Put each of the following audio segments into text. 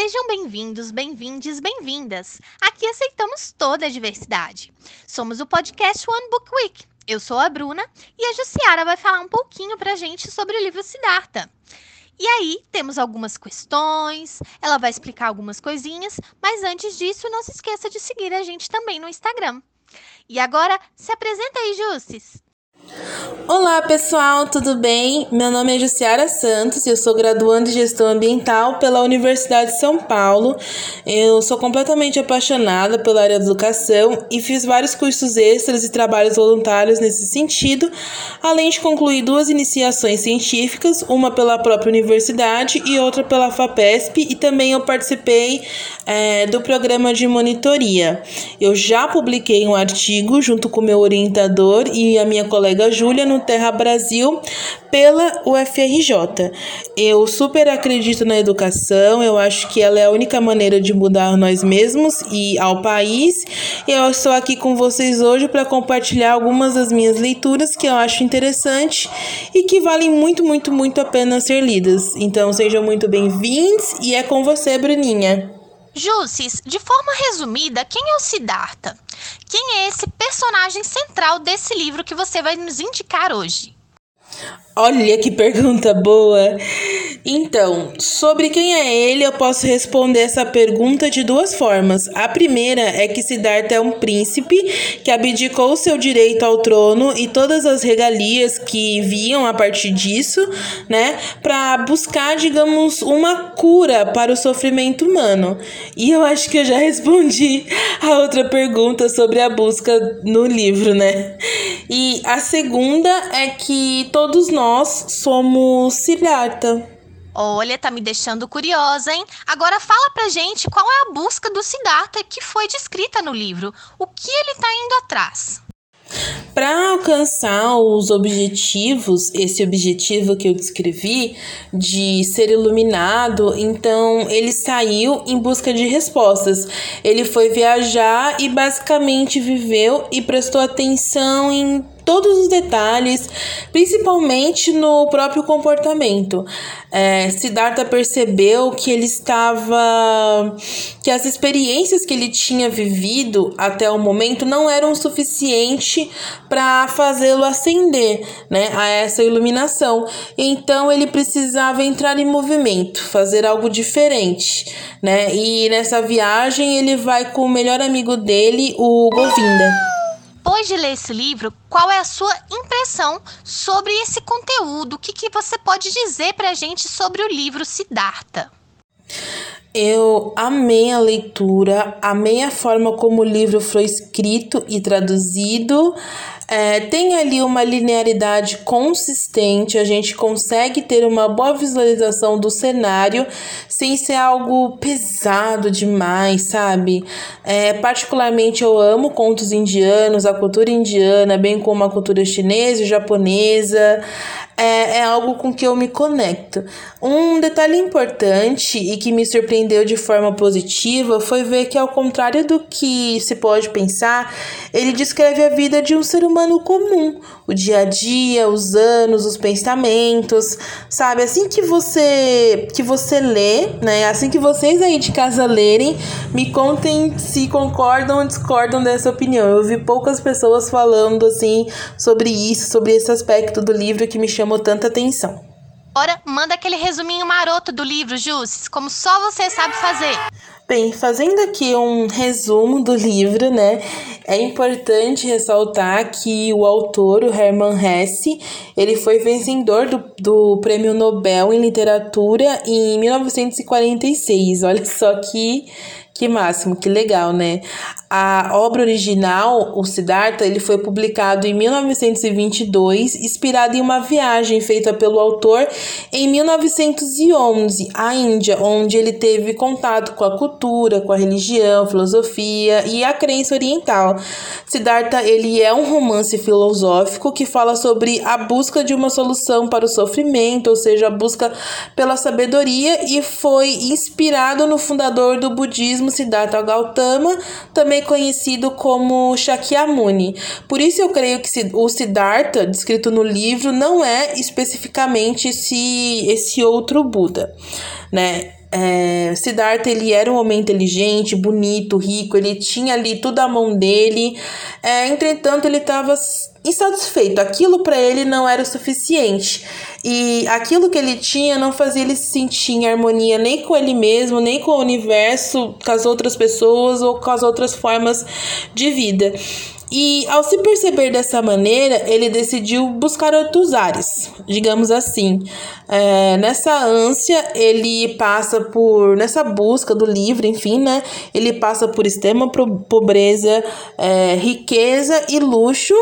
Sejam bem-vindos, bem-vindes, bem-vindas. Aqui aceitamos toda a diversidade. Somos o podcast One Book Week. Eu sou a Bruna e a Jussiara vai falar um pouquinho pra gente sobre o livro Siddhartha. E aí, temos algumas questões, ela vai explicar algumas coisinhas, mas antes disso, não se esqueça de seguir a gente também no Instagram. E agora, se apresenta aí, Jussis! Olá pessoal, tudo bem? Meu nome é Jussiara Santos eu sou graduando em Gestão Ambiental pela Universidade de São Paulo. Eu sou completamente apaixonada pela área da educação e fiz vários cursos extras e trabalhos voluntários nesse sentido, além de concluir duas iniciações científicas, uma pela própria universidade e outra pela FAPESP, e também eu participei é, do programa de monitoria. Eu já publiquei um artigo junto com meu orientador e a minha colega Júlia no Terra Brasil pela UFRJ. Eu super acredito na educação, eu acho que ela é a única maneira de mudar nós mesmos e ao país. Eu estou aqui com vocês hoje para compartilhar algumas das minhas leituras que eu acho interessante e que valem muito, muito, muito a pena ser lidas. Então sejam muito bem-vindos e é com você, Bruninha. Jussis, de forma resumida, quem é o Siddhartha? Quem é esse personagem central desse livro que você vai nos indicar hoje? Olha que pergunta boa! Então, sobre quem é ele, eu posso responder essa pergunta de duas formas. A primeira é que Siddhartha é um príncipe que abdicou seu direito ao trono e todas as regalias que viam a partir disso, né, para buscar, digamos, uma cura para o sofrimento humano. E eu acho que eu já respondi a outra pergunta sobre a busca no livro, né? E a segunda é que todos nós somos Siddhartha. Olha, tá me deixando curiosa, hein? Agora fala pra gente qual é a busca do Siddhartha que foi descrita no livro. O que ele tá indo atrás? Para alcançar os objetivos, esse objetivo que eu descrevi de ser iluminado, então ele saiu em busca de respostas. Ele foi viajar e basicamente viveu e prestou atenção em todos os detalhes, principalmente no próprio comportamento. É, Siddhartha percebeu que ele estava. que as experiências que ele tinha vivido até o momento não eram suficiente para fazê-lo ascender né, a essa iluminação. Então ele precisava entrar em movimento, fazer algo diferente. Né? E nessa viagem ele vai com o melhor amigo dele, o Govinda depois de ler esse livro, qual é a sua impressão sobre esse conteúdo? O que, que você pode dizer para a gente sobre o livro Siddhartha? Eu amei a leitura, amei a forma como o livro foi escrito e traduzido. É, tem ali uma linearidade consistente, a gente consegue ter uma boa visualização do cenário sem ser algo pesado demais, sabe? É, particularmente eu amo contos indianos, a cultura indiana, bem como a cultura chinesa e japonesa é, é algo com que eu me conecto. Um detalhe importante e que me surpreendeu de forma positiva foi ver que, ao contrário do que se pode pensar, ele descreve a vida de um ser humano comum, o dia a dia, os anos, os pensamentos, sabe? Assim que você que você lê, né? Assim que vocês aí de casa lerem, me contem se concordam ou discordam dessa opinião. Eu vi poucas pessoas falando assim sobre isso, sobre esse aspecto do livro que me chamou tanta atenção. Ora, manda aquele resuminho maroto do livro, Jussis, como só você sabe fazer. Bem, fazendo aqui um resumo do livro, né? É importante ressaltar que o autor, o Hermann Hesse, ele foi vencedor do, do Prêmio Nobel em Literatura em 1946. Olha só que que máximo, que legal, né? A obra original, o Siddhartha, ele foi publicado em 1922, inspirado em uma viagem feita pelo autor em 1911 à Índia, onde ele teve contato com a cultura, com a religião, filosofia e a crença oriental. Siddhartha, ele é um romance filosófico que fala sobre a busca de uma solução para o sofrimento, ou seja, a busca pela sabedoria e foi inspirado no fundador do budismo Siddhartha Gautama, também conhecido como Shakyamuni. Por isso eu creio que o Siddhartha, descrito no livro, não é especificamente esse, esse outro Buda, né? É, Siddhartha ele era um homem inteligente, bonito, rico, ele tinha ali tudo à mão dele. É, entretanto, ele estava insatisfeito. Aquilo para ele não era o suficiente. E aquilo que ele tinha não fazia ele se sentir em harmonia nem com ele mesmo, nem com o universo, com as outras pessoas ou com as outras formas de vida. E ao se perceber dessa maneira, ele decidiu buscar outros ares, digamos assim. É, nessa ânsia, ele passa por. Nessa busca do livro, enfim, né? Ele passa por extrema pobreza, é, riqueza e luxo.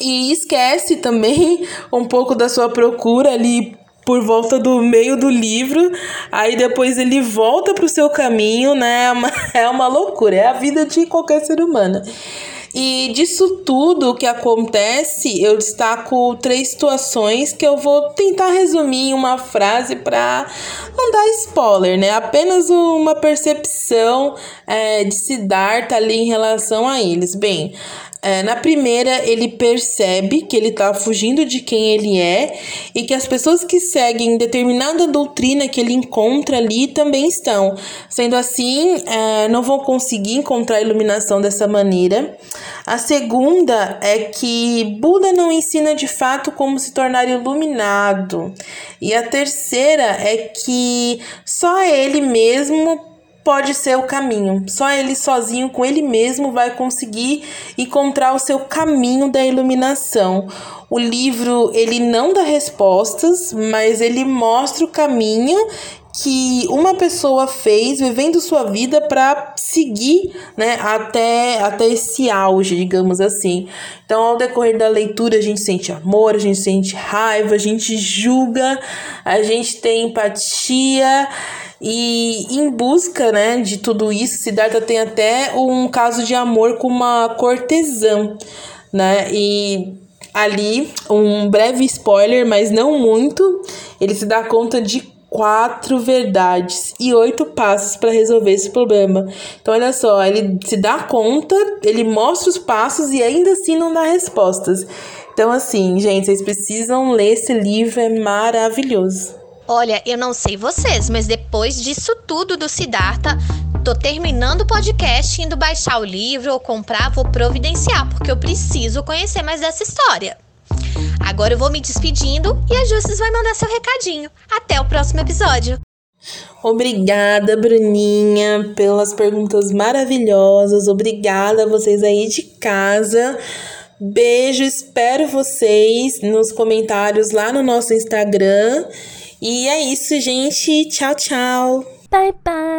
E esquece também um pouco da sua procura ali por volta do meio do livro, aí depois ele volta para o seu caminho, né? É uma, é uma loucura, é a vida de qualquer ser humano. E disso tudo que acontece, eu destaco três situações que eu vou tentar resumir em uma frase para não dar spoiler, né? Apenas uma percepção é, de Siddhartha ali em relação a eles. Bem, é, na primeira, ele percebe que ele está fugindo de quem ele é e que as pessoas que seguem determinada doutrina que ele encontra ali também estão. Sendo assim, é, não vão conseguir encontrar a iluminação dessa maneira. A segunda é que Buda não ensina de fato como se tornar iluminado. E a terceira é que só ele mesmo pode ser o caminho. Só ele sozinho, com ele mesmo, vai conseguir encontrar o seu caminho da iluminação. O livro ele não dá respostas, mas ele mostra o caminho que uma pessoa fez vivendo sua vida para seguir, né, até até esse auge, digamos assim. Então, ao decorrer da leitura, a gente sente amor, a gente sente raiva, a gente julga, a gente tem empatia e em busca, né, de tudo isso, Siddhartha tem até um caso de amor com uma cortesã, né? E ali, um breve spoiler, mas não muito, ele se dá conta de quatro verdades e oito passos para resolver esse problema. Então, olha só, ele se dá conta, ele mostra os passos e ainda assim não dá respostas. Então, assim, gente, vocês precisam ler esse livro, é maravilhoso. Olha, eu não sei vocês, mas depois disso tudo do Siddhartha, tô terminando o podcast, indo baixar o livro ou comprar, vou providenciar, porque eu preciso conhecer mais dessa história. Agora eu vou me despedindo e a Justus vai mandar seu recadinho. Até o próximo episódio. Obrigada, Bruninha, pelas perguntas maravilhosas. Obrigada a vocês aí de casa. Beijo, espero vocês nos comentários lá no nosso Instagram. E é isso, gente. Tchau, tchau. Bye, bye.